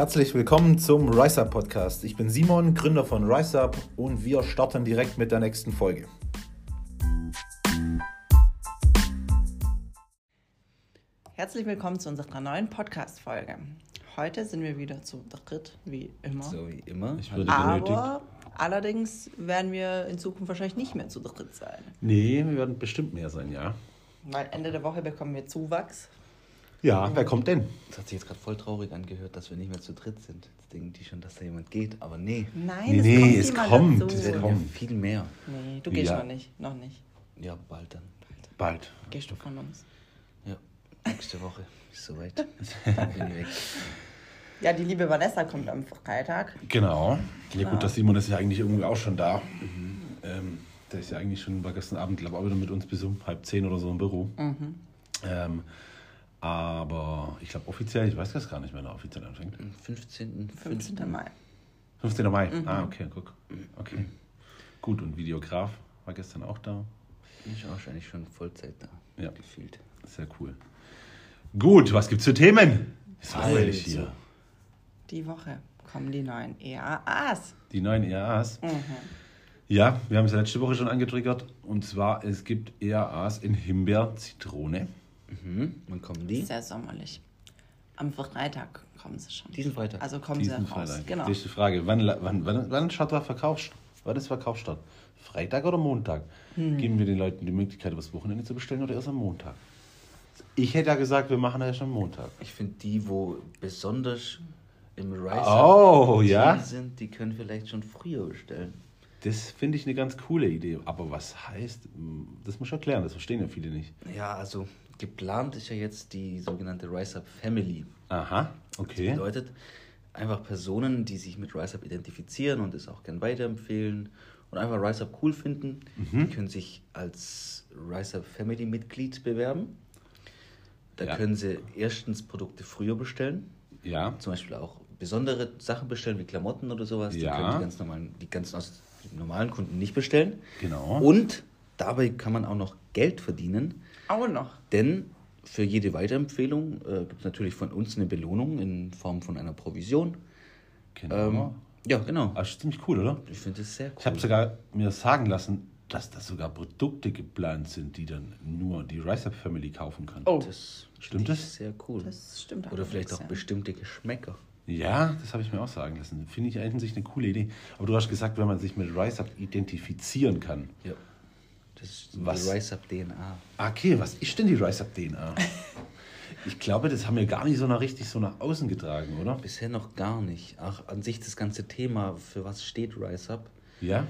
Herzlich willkommen zum RiseUp Podcast. Ich bin Simon, Gründer von RiseUp und wir starten direkt mit der nächsten Folge. Herzlich willkommen zu unserer neuen Podcast-Folge. Heute sind wir wieder zu dritt, wie immer. So wie immer. Ich würde benötigt. Aber allerdings werden wir in Zukunft wahrscheinlich nicht mehr zu dritt sein. Nee, wir werden bestimmt mehr sein, ja. Weil Ende der Woche bekommen wir Zuwachs. Ja, wer kommt denn? Das hat sich jetzt gerade voll traurig angehört, dass wir nicht mehr zu dritt sind. Jetzt denken die schon, dass da jemand geht, aber nee. Nein, Nee, es nee, kommt es kommt, dazu. es Es kommt. kommen ja viel mehr. Nee, du gehst Ja. noch nicht. Noch nicht. Ja, bald dann. Bald. Gehst du von uns. Ja, nächste Woche ist soweit. Dann bin ich weg. Ja, die liebe Vanessa kommt am Freitag. Genau. Ja gut, das Simon ist ja eigentlich irgendwie auch schon da. Ähm, der ist ja eigentlich schon war gestern Abend, glaube ich, auch wieder mit uns bis um halb zehn oder so im Büro. Ähm, aber ich glaube offiziell, ich weiß das gar nicht, wann er offiziell anfängt. Am 15. 15. Mai. 15. Mai. Ah, okay, guck. Okay. Gut, und Videograf war gestern auch da. Bin ich wahrscheinlich schon Vollzeit da. Ja. Gefühlt. Sehr cool. Gut, was gibt's für Themen? Ist langweilig Also. hier. Die Woche kommen die neuen EAAs. Die neuen EAAs. Ja, wir haben es letzte Woche schon angetriggert. Und zwar, es gibt EAAs in Himbeer, Zitrone. Mhm. Wann kommen die? Sehr sommerlich. Am Freitag kommen sie schon. Diesen Freitag. Also kommen Diesen sie raus. Freitag. Genau. Nächste Frage. Wann, wann, wann, wann schaut der Verkauf? Wann ist Verkaufsstart? Freitag oder Montag? Hm. Geben wir den Leuten die Möglichkeit, übers Wochenende zu bestellen oder erst am Montag? Ich hätte ja gesagt, wir machen das schon am Montag. Ich finde die, wo besonders im Rise Oh, ja. sind, die können vielleicht schon früher bestellen. Das finde ich eine ganz coole Idee. Aber was heißt, das muss ich erklären, das verstehen ja viele nicht. Ja, also geplant ist ja jetzt die sogenannte Rise Up Family. Aha, Das okay. bedeutet einfach Personen, die sich mit RiseUp identifizieren und es auch gern weiterempfehlen und einfach RiseUp cool finden, Mhm. die können sich als RiseUp Family Mitglied bewerben. Da Ja. können sie erstens Produkte früher bestellen, Ja, zum Beispiel auch besondere Sachen bestellen wie Klamotten oder sowas. Die Ja. können die ganz normalen, die ganzen die normalen Kunden nicht bestellen. genau. Und dabei kann man auch noch Geld verdienen. Auch noch. Denn für jede Weiterempfehlung äh, gibt es natürlich von uns eine Belohnung in Form von einer Provision. genau. Ähm, ja, genau. das ist ziemlich cool, oder? Ich finde das sehr cool. Ich habe sogar mir sagen lassen, dass da sogar Produkte geplant sind, die dann nur die RiseUp Family kaufen kann. Oh, das Stimmt das? Sehr cool. das stimmt Oder vielleicht auch ja. bestimmte Geschmäcker. Ja, das habe ich mir auch sagen lassen. Finde ich eigentlich eine coole Idee. Aber du hast gesagt, wenn man sich mit RiseUp identifizieren kann. Ja. Das ist Was? die Rise Up DNA. Okay, was ist denn die RiseUp DNA? ich glaube, das haben wir gar nicht so nach richtig so nach außen getragen, oder? Bisher noch gar nicht. Ach, an sich das ganze Thema, für was steht Rise Up? Ja?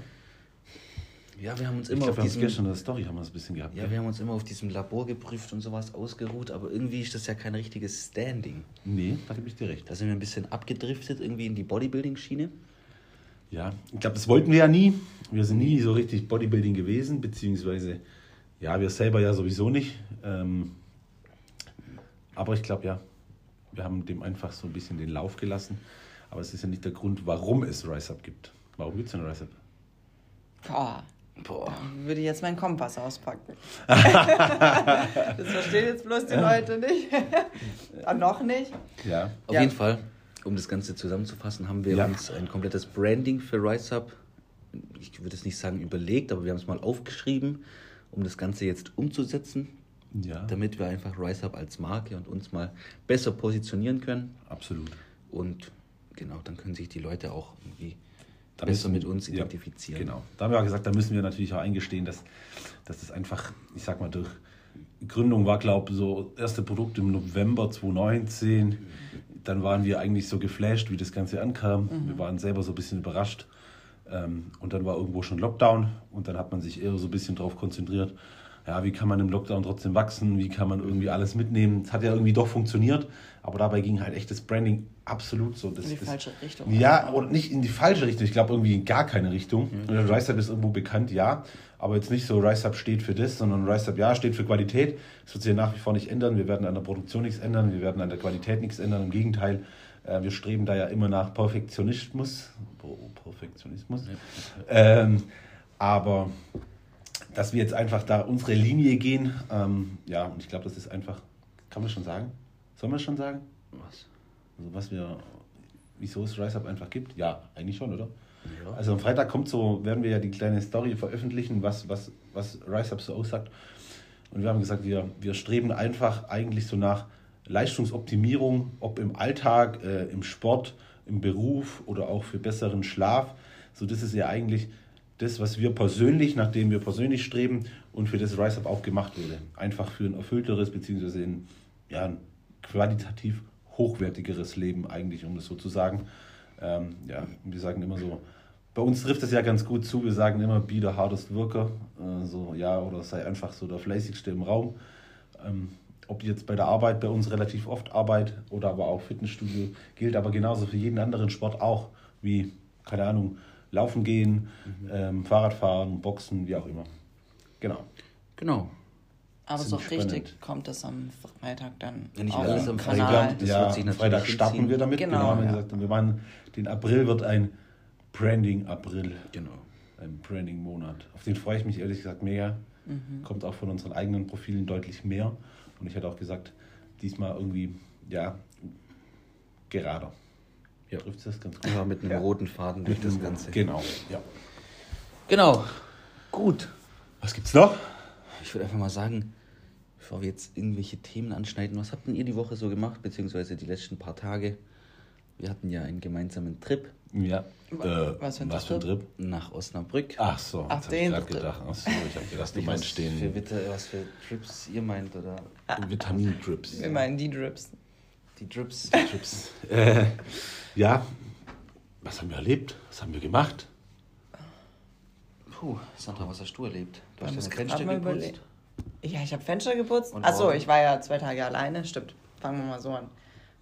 Ja, wir haben uns Ich immer glaube, auf diesem gestern in der Story haben wir es ein bisschen gehabt. ja, gell? wir haben uns immer auf diesem Labor geprüft und sowas ausgeruht, aber irgendwie ist das ja kein richtiges Standing. nee, da gebe ich dir recht. Da sind wir ein bisschen abgedriftet irgendwie in die Bodybuilding-Schiene. Ja, ich glaube, das wollten wir ja nie. Wir sind nie so richtig Bodybuilding gewesen, beziehungsweise, ja, wir selber ja sowieso nicht. Ähm, aber ich glaube, ja, wir haben dem einfach so ein bisschen den Lauf gelassen. Aber es ist ja nicht der Grund, warum es RiseUp gibt. Warum gibt es denn RiseUp? Boah, Boah. dann würde ich jetzt meinen Kompass auspacken. das verstehen jetzt bloß die Leute nicht. ah, noch nicht. Ja. Auf Ja. jeden Fall, um das Ganze zusammenzufassen, haben wir Ja. uns ein komplettes Branding für RiseUp, ich würde es nicht sagen überlegt, aber wir haben es mal aufgeschrieben, um das Ganze jetzt umzusetzen, Ja, damit wir einfach RiseUp als Marke und uns mal besser positionieren können. absolut. Und genau, dann können sich die Leute auch irgendwie Da besser müssen- mit uns ja, identifizieren. Genau. Da haben wir auch gesagt, da müssen wir natürlich auch eingestehen, dass, dass das einfach, ich sag mal, durch Gründung war, glaube ich, so erste Produkt im November 2019. Dann waren wir eigentlich so geflasht, wie das Ganze ankam. Wir waren selber so ein bisschen überrascht. Ähm, und dann war irgendwo schon Lockdown und dann hat man sich eher so ein bisschen darauf konzentriert, ja, wie kann man im Lockdown trotzdem wachsen, wie kann man irgendwie alles mitnehmen. Es hat ja irgendwie doch funktioniert, aber dabei ging halt echt das Branding absolut so. Das, In die das, falsche Richtung. Ja, und nicht in die falsche Richtung. Ich glaube irgendwie in gar keine Richtung. Mhm. RiseUp ist irgendwo bekannt, ja, aber jetzt nicht so, RiseUp steht für das, sondern RiseUp, ja, steht für Qualität. Das wird sich ja nach wie vor nicht ändern. Wir werden an der Produktion nichts ändern, wir werden an der Qualität nichts ändern. Im Gegenteil, äh, wir streben da ja immer nach Perfektionismus. Oh, Perfektionismus. Ähm, aber dass wir jetzt einfach da unsere Linie gehen, ähm, ja, und ich glaube, das ist einfach, kann man schon sagen? Soll man schon sagen? Was? Also was wir wieso es Rise Up einfach gibt? Ja, eigentlich schon, oder? Ja. Also am Freitag kommt so, werden wir ja die kleine Story veröffentlichen, was, was, was Rise Up so aussagt. Und wir haben gesagt, wir, wir streben einfach eigentlich so nach Leistungsoptimierung, ob im Alltag, äh, im Sport, im Beruf oder auch für besseren Schlaf. So, das ist ja eigentlich das, was wir persönlich, nachdem wir persönlich streben und für das Rise Up auch gemacht wurde. Einfach für ein erfüllteres beziehungsweise ein, ja, qualitativ hochwertigeres Leben eigentlich, um das so zu sagen. Ähm, ja, wir sagen immer so, bei uns trifft es ja ganz gut zu, wir sagen immer, be the hardest worker, äh, so, ja, oder sei einfach so der fleißigste im Raum. Ähm, ob jetzt bei der Arbeit bei uns relativ oft Arbeit oder aber auch Fitnessstudio gilt aber genauso für jeden anderen Sport auch, wie, keine Ahnung, Laufen gehen, ähm, Fahrradfahren, Boxen, wie auch immer. Genau. Genau. Aber so Ziemlich richtig spannend. kommt es am Freitag dann Ja, nicht auf alles dem am Kanal. Freitag. Das ja, wird sich natürlich Freitag starten hinziehen. wir damit. Genau, Genau, haben wir ja. gesagt. Und wir machen, den April wird ein Branding-April. Genau. Ein Branding-Monat. Auf den freue ich mich ehrlich gesagt mega. Mhm. Kommt auch von unseren eigenen Profilen deutlich mehr. Und ich hätte auch gesagt, diesmal irgendwie, ja, gerader. Ja. Trifft das ganz gut. Ja, mit einem Ja. roten Faden durch das Ganze. Genau, ja. Genau. Gut. Was gibt's noch? Ich würde einfach mal sagen, bevor wir jetzt irgendwelche Themen anschneiden, was habt denn ihr die Woche so gemacht, beziehungsweise die letzten paar Tage? Wir hatten ja einen gemeinsamen Trip Ja. Wa- was für ein was für ein Trip? Nach Osnabrück. Ach so, Ach, jetzt hab ich den gedacht. Ach so, ich habe gedacht, du meinst was für den bitte, was für Trips ihr meint oder Vitamin-Trips. Wir meinen die Drips. die Trips. Trips. Äh, ja, was haben wir erlebt? Was haben wir gemacht? Puh, Sandra, was hast du erlebt? Du hast Fenster mal geputzt. Ja, ich habe Fenster geputzt. Und Achso, ich war ja zwei Tage alleine. Stimmt. Fangen wir mal so an.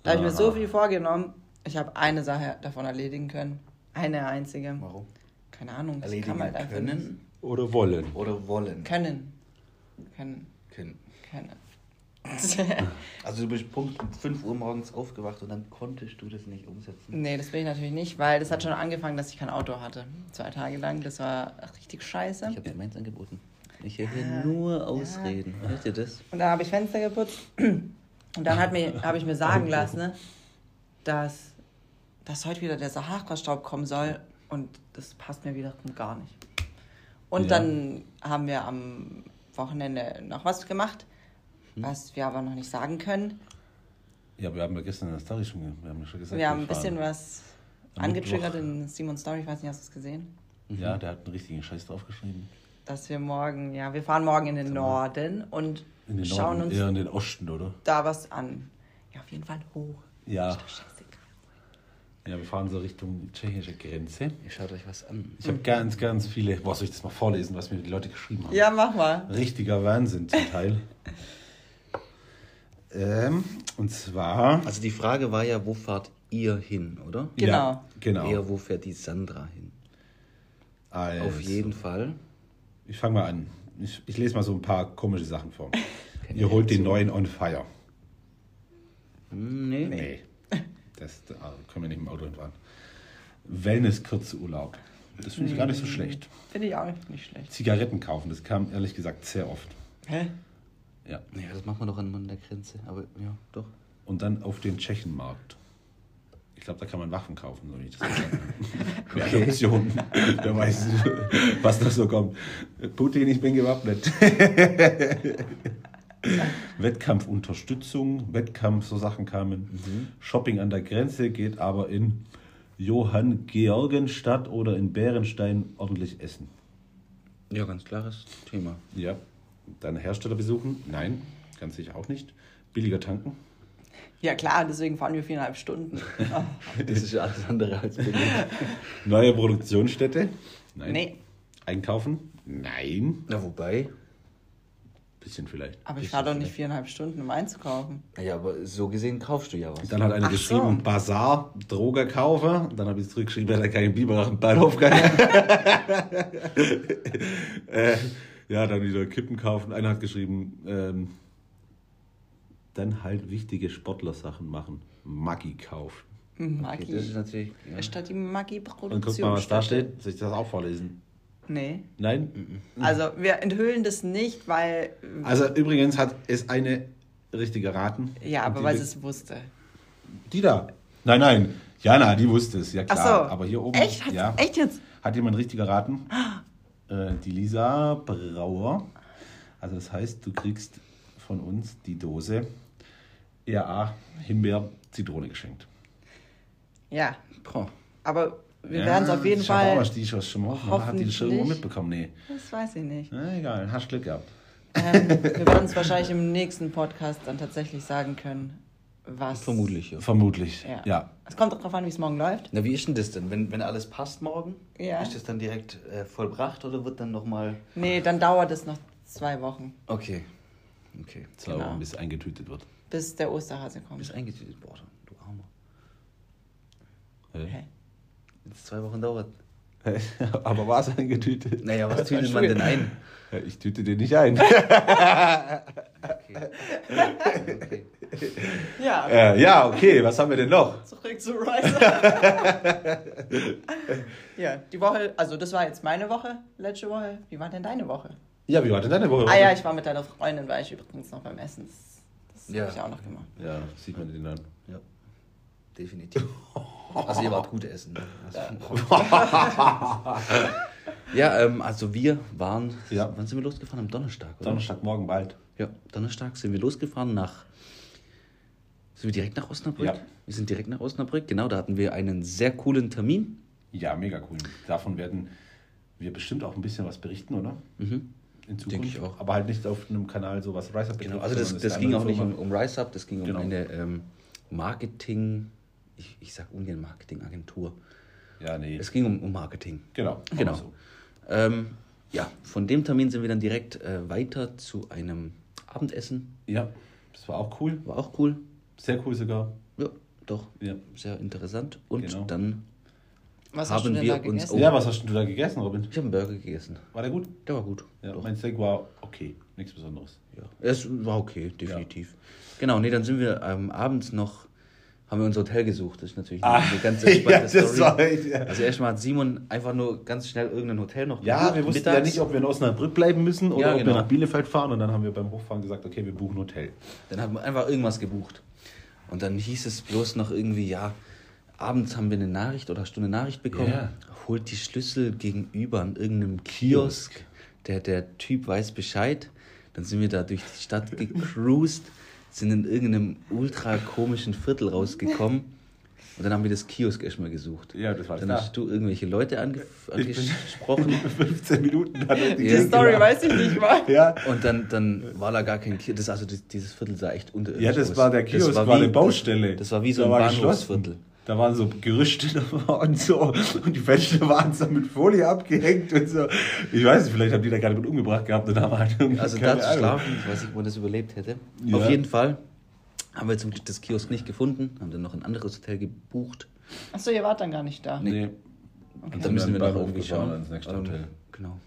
Da habe ich mir so viel vorgenommen. Ich habe eine Sache davon erledigen können. Eine einzige. Warum? Keine Ahnung. Das Erledigen kam halt können Oder wollen? oder wollen? nicht. Können. Können. Können. Können. Also du bist Punkt um 5 Uhr morgens aufgewacht und dann konntest du das nicht umsetzen. nee, das will ich natürlich nicht, weil das hat schon angefangen, dass ich kein Auto hatte. Zwei Tage lang. Das war richtig scheiße. Ich habe dir meins angeboten. Ich höre hier Ah, nur Ausreden. Hört ihr das? Und dann habe ich Fenster geputzt. Und dann habe ich mir sagen lassen, ne, dass, dass heute wieder der Sahara-Staub kommen soll. Und das passt mir wiederum gar nicht. Und Ja. dann haben wir am Wochenende noch was gemacht, was wir aber noch nicht sagen können. Ja, wir haben ja gestern in der Story schon, wir haben ja schon gesagt. Wir haben ein bisschen was angetriggert in Simons Story, ich weiß nicht, hast du es gesehen? Ja, der hat einen richtigen Scheiß draufgeschrieben. Dass wir morgen, ja, wir fahren morgen in den Norden und In den schauen Norden, uns eher in den Osten, oder? da was an. Ja, auf jeden Fall hoch. Ja. Ist doch scheißegal. Ja, wir fahren so Richtung tschechische Grenze. Ihr schaut euch was an. Ich habe ganz, ganz viele. Boah, soll ich das mal vorlesen, was mir die Leute geschrieben haben? Ja, mach mal. Richtiger Wahnsinn zum Teil. ähm, und zwar. Also die Frage war ja, wo fahrt ihr hin, oder? Genau. Ja, genau. Eher, wo fährt die Sandra hin? Also, Auf jeden Fall. Ich fange mal an. Ich, ich lese mal so ein paar komische Sachen vor. Ihr holt den neuen On Fire. Nee. Nee. Das da können wir nicht im Auto hinfahren. Wellness-Kurzurlaub. Das finde ich gar nicht so schlecht. Finde ich auch nicht, nicht schlecht. Zigaretten kaufen, das kam ehrlich gesagt sehr oft. Hä? Ja. Ja, das machen wir doch an der Grenze. Aber ja, doch. Und dann auf den Tschechenmarkt. Ich glaube, da kann man Waffen kaufen, so wie ich das verstanden habe. Wäre eine Option. Wer weiß, was da so kommt. Putin, ich bin gewappnet. Wettkampfunterstützung, Wettkampf, so Sachen kamen. Shopping an der Grenze geht aber in Johann Georgenstadt oder in Bärenstein ordentlich essen. Ja, ganz klares Thema. Ja. Dann Hersteller besuchen? Nein, ganz sicher auch nicht. Billiger tanken? Ja klar, deswegen fahren wir viereinhalb Stunden. Das ist ja alles andere als billig. Neue Produktionsstätte? Nein. nee, Einkaufen? Nein. Na, wobei. Bisschen vielleicht. aber ich fahre doch nicht viereinhalb Stunden, um einzukaufen. Ja, aber so gesehen kaufst du ja was. Dann hat einer Ach geschrieben, so. Bazar, Droger kaufen. Dann habe ich zurückgeschrieben, er hat keinen Biber nach dem Bahnhof gegangen. äh, ja, dann wieder Kippen kaufen. Einer hat geschrieben, ähm, dann halt wichtige Sportlersachen machen. Maggi kaufen. Maggi. Okay, das ist natürlich. Ja. Statt die Und Maggi-Produktion. guck mal, was da steht. Soll ich das auch vorlesen? Nee. Nein? Also wir enthüllen das nicht, weil. Also übrigens hat es eine richtige raten. Ja, Und aber weil sie es wusste. Die da. Nein, nein. Jana, die wusste es, ja Ach klar. so. Aber hier oben, Echt? Hat's- ja, Echt jetzt? hat jemand richtig geraten? Äh, die Lisa Brauer. Also das heißt, du kriegst von uns die Dose ERA Himbeer Zitrone geschenkt. Ja. Boah. Aber wir Ja, werden es auf jeden mal, Fall. was die schon schon mal hat die das schon mitbekommen? Nee. Das weiß ich nicht. Na, egal, hast Glück gehabt. Ähm, wir werden es wahrscheinlich im nächsten Podcast dann tatsächlich sagen können, was. Vermutlich, ja. Vermutlich. Ja. ja. Es kommt darauf an, wie es morgen läuft. Na, wie ist denn das denn? Wenn, wenn alles passt morgen, Ja. ist das dann direkt äh, vollbracht oder wird dann nochmal. Nee, dann dauert es noch zwei Wochen, Okay. Okay. So, Genau. bis eingetütet wird. bis der Osterhase kommt. Bis eingetütet. Boah, du Armer. Hey. Wenn es zwei Wochen dauert. Aber war es eingetütet? Naja, was tütet man denn ein? Ja, ich tüte den nicht ein. Okay. Ja, äh, ja, okay, was haben wir denn noch? zurück zu Riser. ja, die Woche, also das war jetzt meine Woche, letzte Woche. Wie war denn deine Woche? Ja, wie war denn deine Woche? Ah ja, ich war mit deiner Freundin, war ich übrigens noch beim Essen. Das, das Ja. habe ich auch noch gemacht. Ja, sieht man den dann. Ja. Definitiv. Also ihr wart gut essen. Also, ja, ähm, also wir waren. Ja. Wann sind wir losgefahren? Am Donnerstag, oder? Donnerstagmorgen bald. Ja, Donnerstag sind wir losgefahren nach. Sind wir direkt nach Osnabrück? Ja. Wir sind direkt nach Osnabrück, genau. Da hatten wir einen sehr coolen Termin. Ja, mega cool. Davon werden wir bestimmt auch ein bisschen was berichten, oder? Mhm. In Zukunft. Denke ich auch. Aber halt nicht auf einem Kanal, so was Rise Up Genau, also das, das ging auch nicht Firma. um, um Rise Up, das ging um Genau. eine ähm, Marketing, ich, ich sag ungern Marketingagentur. Ja, nee. Es ging um, um Marketing. genau. Genau. So. Ähm, ja, von dem Termin sind wir dann direkt äh, weiter zu einem Abendessen. Ja, das war auch cool. War auch cool. Sehr cool sogar. Ja, doch. Ja. Sehr interessant. Und Genau. dann, Was Haben hast du denn wir da uns gegessen? Ja, was hast du da gegessen, Robin? ich habe einen Burger gegessen. War der gut? Der war gut. Ja, mein Steak war okay. Nichts Besonderes. Ja, es war okay, definitiv. Genau, nee, dann sind wir ähm, abends noch, haben wir unser Hotel gesucht. Das ist natürlich eine, eine ganz entspannte Ah, ja, das Story. war ja. Also erstmal hat Simon einfach nur ganz schnell irgendein Hotel noch Ja, gebucht, wir wussten ja mittags. nicht, ob wir in Osnabrück bleiben müssen oder Ja, ob genau. wir nach Bielefeld fahren. Und dann haben wir beim Hochfahren gesagt, okay, wir buchen ein Hotel. Dann haben wir einfach irgendwas gebucht. Und dann hieß es bloß noch irgendwie, ja, abends haben wir eine Nachricht oder hast du eine Nachricht bekommen, Ja. holt die Schlüssel gegenüber an irgendeinem Kiosk. Der, der Typ weiß Bescheid. Dann sind wir da durch die Stadt gecruised, sind in irgendeinem ultra komischen Viertel rausgekommen. Und dann haben wir das Kiosk erstmal gesucht. Ja, das war Dann da. hast du irgendwelche Leute ange angesprochen. 15 Minuten dann die Ja. Die Story weiß ich nicht mal. Ja, Und dann, dann war da gar kein Kiosk. Das, also das, dieses Viertel sah echt unterirdisch ja, das aus. war der Kiosk, war, wie- eine Baustelle. Das, das war wie so Da ein war Bahnhofsviertel. Da waren so Gerüchte und so. Und die Fenster waren so mit Folie abgehängt und so. Ich weiß nicht, vielleicht haben die da gerade mit umgebracht gehabt und haben halt irgendwie Also da zu schlafen, ich weiß nicht, ob man das überlebt hätte. Ja. Auf jeden Fall haben wir zum Glück das Kiosk nicht gefunden, haben dann noch ein anderes Hotel gebucht. Achso, ihr wart dann gar nicht da. Nee. Und Sind dann müssen wir wir noch irgendwie schauen. ans nächste Ähm, Hotel. Genau.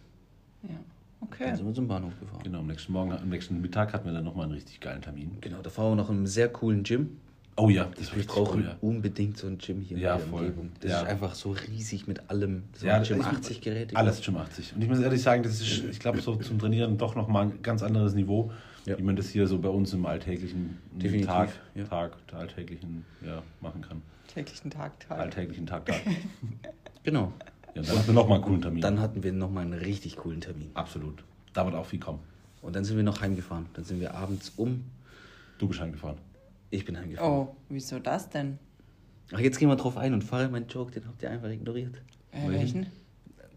Ja. Dann Okay. sind wir zum Bahnhof gefahren. Genau, am nächsten Morgen, am nächsten Mittag hatten wir dann nochmal einen richtig geilen Termin. Genau, da fahren wir noch in einem sehr coolen Gym. Oh ja, das richtig brauchen cool, ja. unbedingt so ein Gym hier Ja, in der voll. Umgebung. Das Ja. ist einfach so riesig mit allem. So Ja, ein Gym ich- 80 Geräte. Alles Gym 80. Und ich muss ehrlich sagen, das ist, ich glaube, so zum Trainieren doch nochmal ein ganz anderes Niveau, Ja. wie man das hier so bei uns im alltäglichen Definitiv, Tag, ja. Tag, alltäglichen, ja, machen kann. Täglichen Tag, Tag. Alltäglichen Tag, Tag. Genau. Ja, dann hatten wir nochmal einen coolen Termin. Dann hatten wir nochmal einen richtig coolen Termin. Absolut. Da wird auch viel kommen. Und dann sind wir noch heimgefahren. Dann sind wir abends um. Du bist heimgefahren. Ich bin heimgefahren. Oh, wieso das denn? Ach, jetzt gehen wir drauf ein und Farid, mein Joke, den habt ihr einfach ignoriert. Äh, welchen?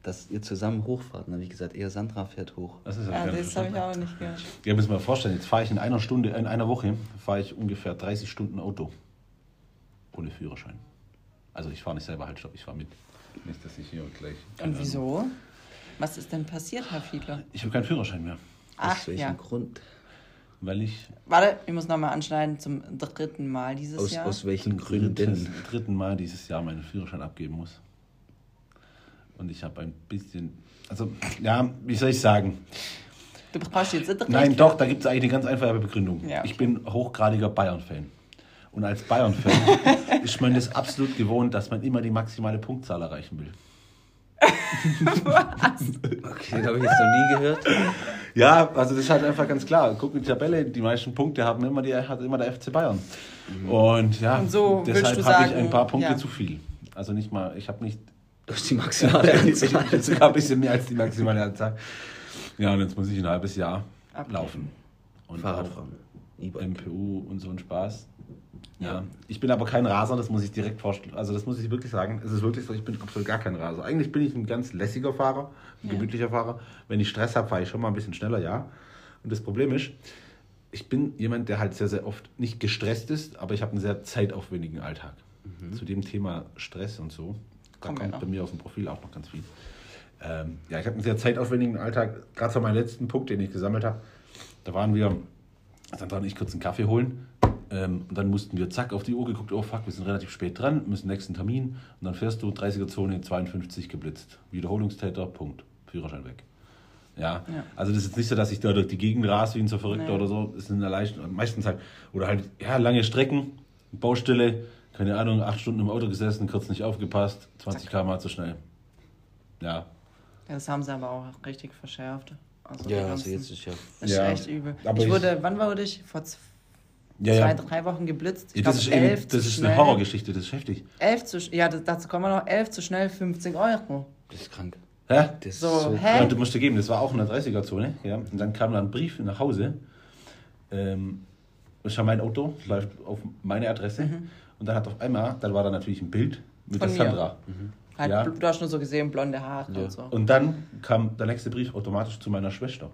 Dass ihr zusammen hochfahrt. Dann habe ich gesagt, eher Sandra fährt hoch. Das ist Ja, ja, das habe ich auch nicht gehört. Ja, müssen wir mal vorstellen, jetzt fahre ich in einer Stunde, in einer Woche, fahre ich ungefähr 30 Stunden Auto. Ohne Führerschein. Also ich fahre nicht selber, halt, stopp, ich fahre mit. Nicht, dass ich hier gleich... Und Ahnung. wieso? Was ist denn passiert, Herr Fiedler? Ich habe keinen Führerschein mehr. Ach, Aus welchem ja. Grund? Weil ich Warte, ich muss nochmal anschneiden zum dritten Mal dieses Aus, Jahr. aus welchen zum dritten, Gründen? dritten Mal dieses Jahr meinen Führerschein abgeben muss. Und ich habe ein bisschen... Also, ja, wie soll ich sagen? Du brauchst jetzt nicht Nein, doch, da gibt es eigentlich eine ganz einfache Begründung. Ja. Ich bin hochgradiger Bayern-Fan. Und als Bayern-Fan ist man das absolut gewohnt, dass man immer die maximale Punktzahl erreichen will. Okay, den habe ich jetzt noch nie gehört. Ja, also das ist halt einfach ganz klar. Guck in die Tabelle, die meisten Punkte haben immer, die, hat immer der FC Bayern. Und ja, Und so deshalb habe ich ein paar Punkte ja. zu viel. Also nicht mal, ich habe nicht Durch die maximale Anzahl. sogar ein bisschen mehr als die maximale Anzahl. Ja, und jetzt muss ich ein halbes Jahr Abgeben. laufen. Und Fahrradfahren. MPU und so ein Spaß. Ja. Ich bin aber kein Raser, das muss ich direkt vorstellen. Also das muss ich wirklich sagen. Es ist wirklich so, ich bin absolut gar kein Raser. Eigentlich bin ich ein ganz lässiger Fahrer, ein Ja. gemütlicher Fahrer. Wenn ich Stress habe, fahre ich schon mal ein bisschen schneller, ja. Und das Problem ist, ich bin jemand, der halt sehr, sehr oft nicht gestresst ist, aber ich habe einen sehr zeitaufwendigen Alltag. Zu dem Thema Stress und so, da kommt bei mir auf dem Profil auch noch ganz viel. Ähm, ja, ich habe einen sehr zeitaufwendigen Alltag. Gerade zu meinem letzten Punkt, den ich gesammelt habe, da waren wir, Sandra und ich kurz einen Kaffee holen. Ähm, und dann mussten wir zack auf die Uhr geguckt, oh fuck, wir sind relativ spät dran, müssen nächsten Termin. Und dann fährst du 30er Zone 52 geblitzt. Wiederholungstäter, Punkt. Führerschein weg. Ja, Ja. also das ist jetzt nicht so, dass ich da durch die Gegend rase wie ein so Verrückter Nee. oder so. Das sind leicht, meistens halt, oder halt, ja, lange Strecken, Baustelle, keine Ahnung, acht Stunden im Auto gesessen, kurz nicht aufgepasst, 20 km zu schnell. Ja, Ja, das haben sie aber auch richtig verschärft. Also Ja, also jetzt ist ja. Das ist Ja. echt übel. Aber ich ich- wurde, wann wurde ich? Vor z- ja, zwei, ja. drei Wochen geblitzt. Ich ja das ist, glaub, eben, elf zu das ist eine. Horrorgeschichte, das ist heftig. Elf zu, ja, das, dazu kommen wir noch. Elf zu schnell, 50 Euro. Das ist krank. Hä? Das ist So, so, hä? Ja, du musst dir geben, das war auch in der 30er-Zone. Ja. Und dann kam dann ein Brief nach Hause. Ähm, ich habe mein Auto, läuft auf meine Adresse. Und dann hat auf einmal, dann war da natürlich ein Bild mit Von der mir. Sandra. Halt, Ja. Du hast nur so gesehen, blonde Haare Ja. und so. Und dann kam der nächste Brief automatisch zu meiner Schwester.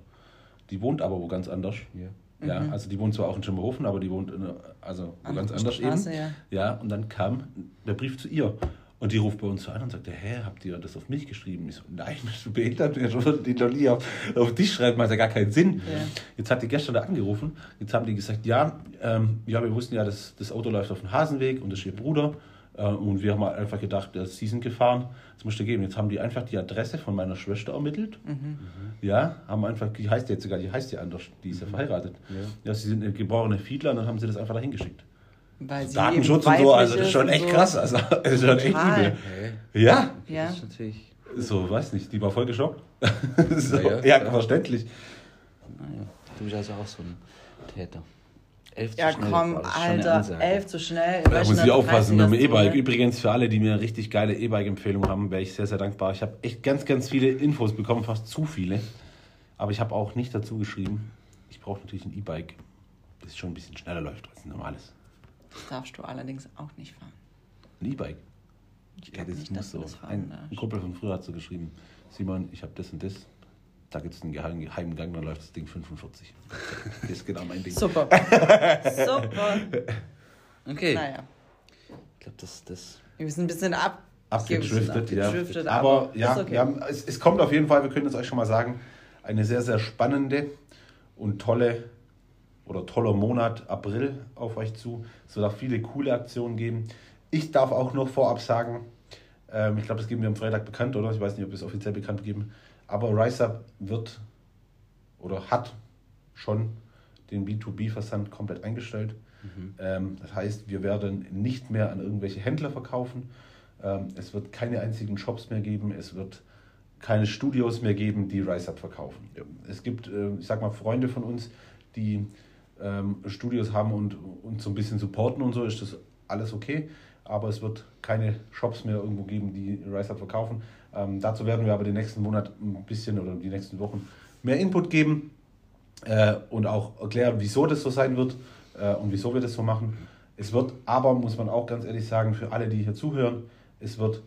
Die wohnt aber wo ganz anders. Ja. Ja, also die wohnt zwar auch in Schimmerhofen, aber die wohnt in, einer- also Andere ganz anders Straße, eben. ja. ja, und dann kam der Brief zu ihr. Und die ruft bei uns an und sagt, hä, habt ihr das auf mich geschrieben? Ich so, nein, du behindert? Ich würde die doch nie auf, auf dich schreiben, macht ja gar keinen Sinn. Ja. Jetzt hat die gestern da angerufen, jetzt haben die gesagt, ja, ähm, ja wir wussten ja, dass das Auto läuft auf dem Hasenweg und das ist ihr Bruder. Äh, und wir haben einfach gedacht, dass sie sind gefahren, das musste geben. Jetzt haben die einfach die Adresse von meiner Schwester ermittelt. Ja, haben einfach, die heißt jetzt sogar, die heißt ja anders, die ist ja verheiratet. Ja. Ja, sie sind eine geborene Fiedler und dann haben sie das einfach dahin geschickt. Weil sie Datenschutz und so, weiblich also das ist schon echt so. krass. Also, das ist schon echt übel. Hey, Ja, Ja. Das ist natürlich. so, weiß nicht, die war voll geschockt. so, Ja, ja, ja. verständlich. Naja, du bist also auch so ein Täter. Elf Ja, zu schnell komm, schon eine Alter, elf zu schnell. Da muss ich aufpassen mit dem E-Bike. Übrigens. Für alle, die mir richtig geile E-Bike-Empfehlungen haben, wäre ich sehr, sehr dankbar. Ich habe echt ganz, ganz viele Infos bekommen, fast zu viele. Aber ich habe auch nicht dazu geschrieben, ich brauche natürlich ein E-Bike, das schon ein bisschen schneller läuft als ein normales. Das darfst du allerdings auch nicht fahren. Ein E-Bike. Ich Ja, das nicht, muss dass du so. das fahren Ein, ein. Kumpel von früher hat so geschrieben, Simon, ich habe das und das. Da gibt es einen geheimen, geheimen Gang, dann läuft das Ding 45. Das ist genau mein Ding. Super. Super. Okay. Naja, Ich glaube, das, das. wir sind ein bisschen ab. Abgedriftet, ja. abgedriftet, aber, aber ja, okay. wir haben, es, es kommt auf jeden Fall, wir können es euch schon mal sagen, eine sehr, sehr spannende und tolle oder toller Monat April auf euch zu. Es wird auch viele coole Aktionen geben. Ich darf auch noch vorab sagen, ähm, ich glaube, das geben wir am Freitag bekannt, oder? Ich weiß nicht, ob wir es offiziell bekannt geben. Aber RiseUp wird oder hat schon den B2B-Versand komplett eingestellt. Ähm, das heißt, wir werden nicht mehr an irgendwelche Händler verkaufen. Ähm, es wird keine einzigen Shops mehr geben. Es wird keine Studios mehr geben, die RiseUp verkaufen. Es gibt, äh, ich sag mal, Freunde von uns, die ähm, Studios haben und uns so ein bisschen supporten und so, ist das alles okay. Aber es wird keine Shops mehr irgendwo geben, die RiseUp verkaufen. Ähm, dazu werden wir aber den nächsten Monat ein bisschen oder die nächsten Wochen mehr Input geben äh, und auch erklären, wieso das so sein wird äh, und wieso wir das so machen. Es wird aber, muss man auch ganz ehrlich sagen, für alle, die hier zuhören, es wird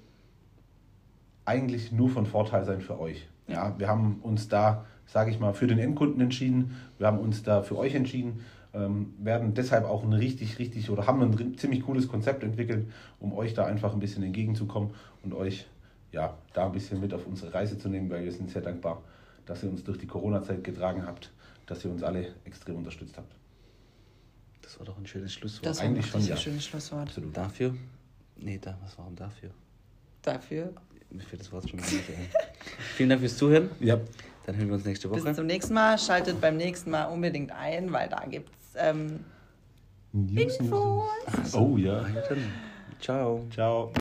eigentlich nur von Vorteil sein für euch. Ja, wir haben uns da, sage ich mal, für den Endkunden entschieden. Wir haben uns da für euch entschieden, ähm, werden deshalb auch ein richtig, richtig oder haben ein ziemlich cooles Konzept entwickelt, um euch da einfach ein bisschen entgegenzukommen und euch ja da ein bisschen mit auf unsere Reise zu nehmen, weil wir sind sehr dankbar, dass ihr uns durch die Corona-Zeit getragen habt, dass ihr uns alle extrem unterstützt habt. Das war doch ein schönes Schlusswort. Das war Eigentlich ein schon, richtig ja. schönes Schlusswort. Absolut. Dafür? Nee, da, was warum dafür? Dafür. Mir fällt das Wort schon wieder nicht ein. Vielen Dank fürs Zuhören. Ja, Dann hören wir uns nächste Bis Woche. zum nächsten Mal. Schaltet beim nächsten Mal unbedingt ein, weil da gibt es ähm, News, Infos. Oh ja. Ciao. Ciao.